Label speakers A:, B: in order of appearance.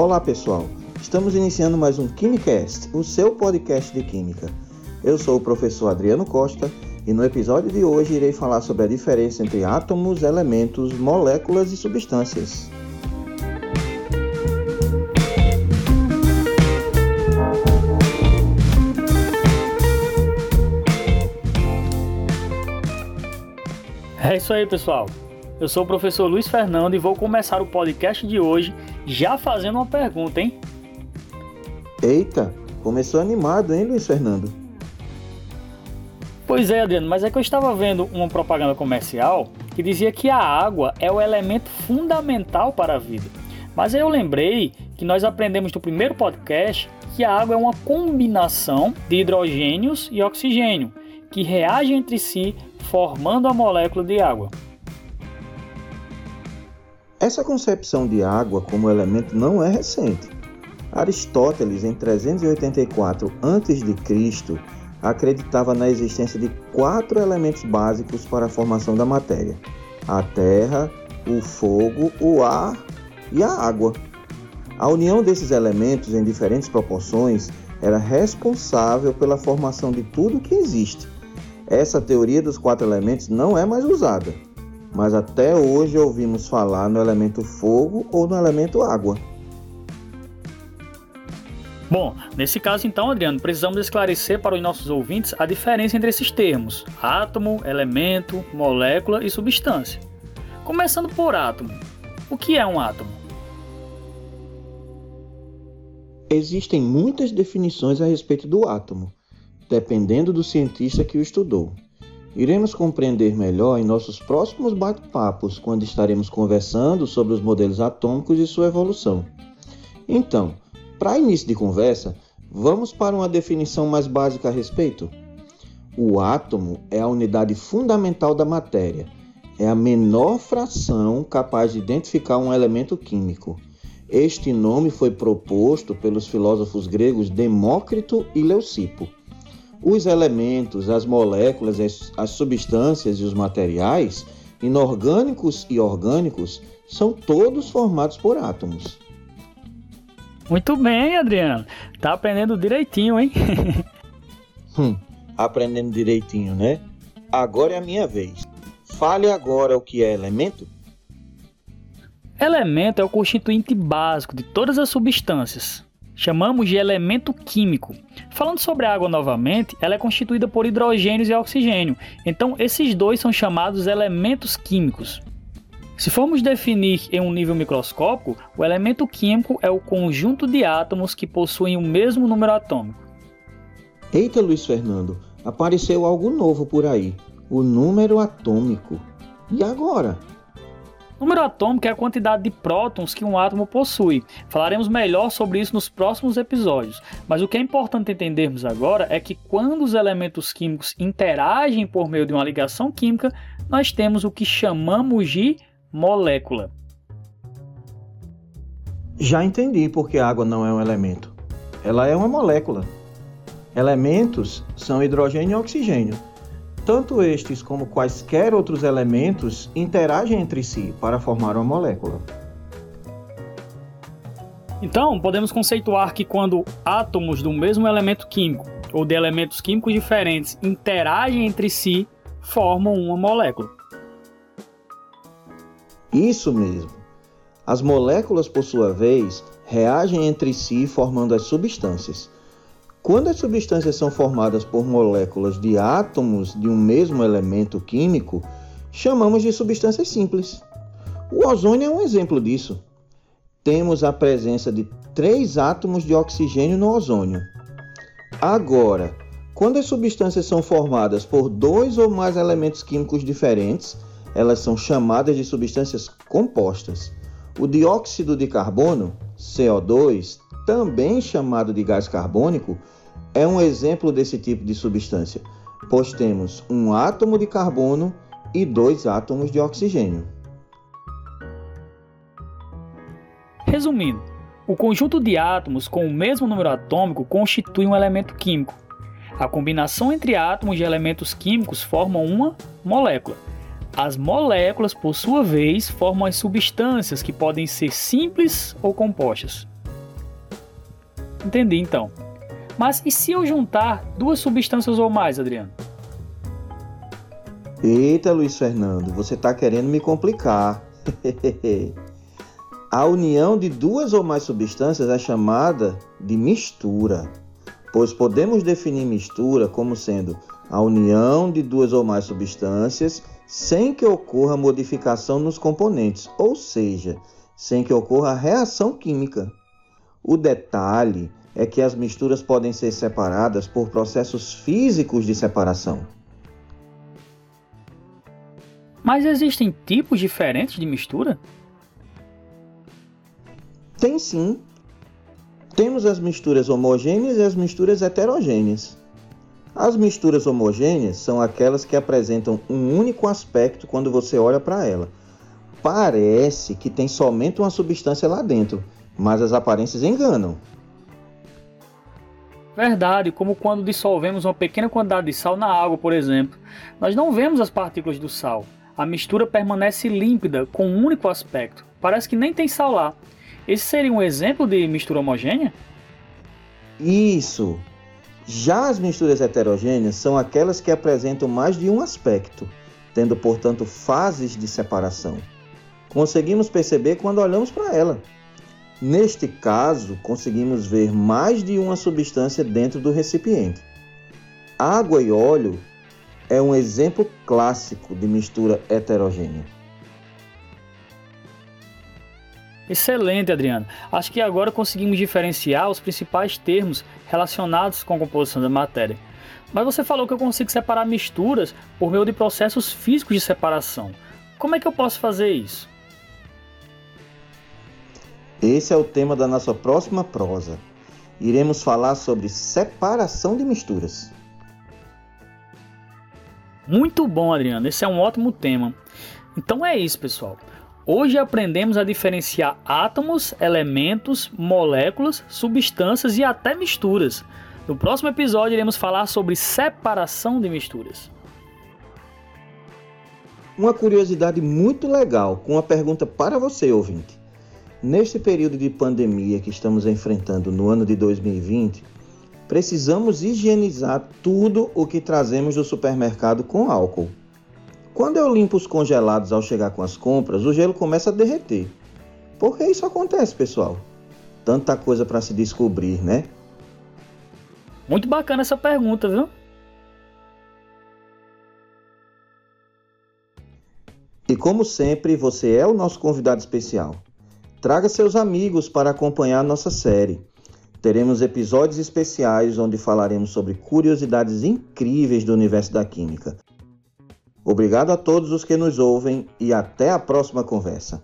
A: Olá pessoal, estamos iniciando mais um KimiCast, o seu podcast de Química. Eu sou o professor Adriano Costa e no episódio de hoje irei falar sobre a diferença entre átomos, elementos, moléculas e substâncias.
B: É isso aí, pessoal. Eu sou o professor Luiz Fernando e vou começar o podcast de hoje já fazendo uma pergunta, hein?
A: Eita, começou animado, hein, Luiz Fernando?
B: Pois é, Adriano, mas é que eu estava vendo uma propaganda comercial que dizia que a água é o elemento fundamental para a vida. Mas aí eu lembrei que nós aprendemos no primeiro podcast que a água é uma combinação de hidrogênios e oxigênio que reagem entre si formando a molécula de água.
A: Essa concepção de água como elemento não é recente. Aristóteles, em 384 a.C., acreditava na existência de quatro elementos básicos para a formação da matéria: a terra, o fogo, o ar e a água. A união desses elementos em diferentes proporções era responsável pela formação de tudo que existe. Essa teoria dos quatro elementos não é mais usada, mas até hoje ouvimos falar no elemento fogo ou no elemento água.
B: Bom, nesse caso então, Adriano, precisamos esclarecer para os nossos ouvintes a diferença entre esses termos: átomo, elemento, molécula e substância. Começando por átomo. O que é um átomo?
A: Existem muitas definições a respeito do átomo, dependendo do cientista que o estudou. Iremos compreender melhor em nossos próximos bate-papos, quando estaremos conversando sobre os modelos atômicos e sua evolução. Então, para início de conversa, vamos para uma definição mais básica a respeito. O átomo é a unidade fundamental da matéria, é a menor fração capaz de identificar um elemento químico. Este nome foi proposto pelos filósofos gregos Demócrito e Leucipo. Os elementos, as moléculas, as, substâncias e os materiais, inorgânicos e orgânicos, são todos formados por átomos.
B: Muito bem, Adriano. Tá aprendendo direitinho, hein?
A: hum, aprendendo direitinho, né? Agora é a minha vez. Fale agora o que é elemento.
B: Elemento é o constituinte básico de todas as substâncias chamamos de elemento químico. Falando sobre a água novamente, ela é constituída por hidrogênios e oxigênio, então esses dois são chamados elementos químicos. Se formos definir em um nível microscópico, o elemento químico é o conjunto de átomos que possuem o mesmo número atômico.
A: Eita, Luiz Fernando, apareceu algo novo por aí: o número atômico. E agora?
B: Número atômico é a quantidade de prótons que um átomo possui. Falaremos melhor sobre isso nos próximos episódios, mas o que é importante entendermos agora é que quando os elementos químicos interagem por meio de uma ligação química, nós temos o que chamamos de molécula.
A: Já entendi porque a água não é um elemento. Ela é uma molécula. Elementos são hidrogênio e oxigênio. Tanto estes como quaisquer outros elementos interagem entre si para formar uma molécula.
B: Então, podemos conceituar que quando átomos do mesmo elemento químico ou de elementos químicos diferentes interagem entre si, formam uma molécula.
A: Isso mesmo. As moléculas, por sua vez, reagem entre si formando as substâncias. Quando as substâncias são formadas por moléculas de átomos de um mesmo elemento químico, chamamos de substâncias simples. O ozônio é um exemplo disso. Temos a presença de três átomos de oxigênio no ozônio. Agora, quando as substâncias são formadas por dois ou mais elementos químicos diferentes, elas são chamadas de substâncias compostas. O dióxido de carbono, CO2, também chamado de gás carbônico, é um exemplo desse tipo de substância, pois temos um átomo de carbono e dois átomos de oxigênio.
B: Resumindo, o conjunto de átomos com o mesmo número atômico constitui um elemento químico. A combinação entre átomos de elementos químicos forma uma molécula. As moléculas, por sua vez, formam as substâncias que podem ser simples ou compostas. Entendi então. Mas e se eu juntar duas substâncias ou mais, Adriano?
A: Eita, Luiz Fernando, você está querendo me complicar. A união de duas ou mais substâncias é chamada de mistura, pois podemos definir mistura como sendo a união de duas ou mais substâncias sem que ocorra modificação nos componentes, ou seja, sem que ocorra reação química. O detalhe é que as misturas podem ser separadas por processos físicos de separação.
B: Mas existem tipos diferentes de mistura?
A: Tem sim. Temos as misturas homogêneas e as misturas heterogêneas. As misturas homogêneas são aquelas que apresentam um único aspecto quando você olha para ela. Parece que tem somente uma substância lá dentro, mas as aparências enganam.
B: Verdade, como quando dissolvemos uma pequena quantidade de sal na água, por exemplo. Nós não vemos as partículas do sal. A mistura permanece límpida, com um único aspecto. Parece que nem tem sal lá. Esse seria um exemplo de mistura homogênea?
A: Isso. Já as misturas heterogêneas são aquelas que apresentam mais de um aspecto, tendo, portanto, fases de separação. Conseguimos perceber quando olhamos para ela. Neste caso, conseguimos ver mais de uma substância dentro do recipiente. Água e óleo é um exemplo clássico de mistura heterogênea.
B: Excelente, Adriano. Acho que agora conseguimos diferenciar os principais termos relacionados com a composição da matéria. Mas você falou que eu consigo separar misturas por meio de processos físicos de separação. Como é que eu posso fazer isso?
A: Esse é o tema da nossa próxima prosa. Iremos falar sobre separação de misturas.
B: Muito bom, Adriano. Esse é um ótimo tema. Então é isso, pessoal. Hoje aprendemos a diferenciar átomos, elementos, moléculas, substâncias e até misturas. No próximo episódio iremos falar sobre separação de misturas.
A: Uma curiosidade muito legal, com uma pergunta para você, ouvinte. Neste período de pandemia que estamos enfrentando no ano de 2020, precisamos higienizar tudo o que trazemos do supermercado com álcool. Quando eu limpo os congelados ao chegar com as compras, o gelo começa a derreter. Por que isso acontece, pessoal? Tanta coisa para se descobrir, né?
B: Muito bacana essa pergunta, viu?
A: E como sempre, você é o nosso convidado especial. Traga seus amigos para acompanhar nossa série. Teremos episódios especiais onde falaremos sobre curiosidades incríveis do universo da química. Obrigado a todos os que nos ouvem e até a próxima conversa.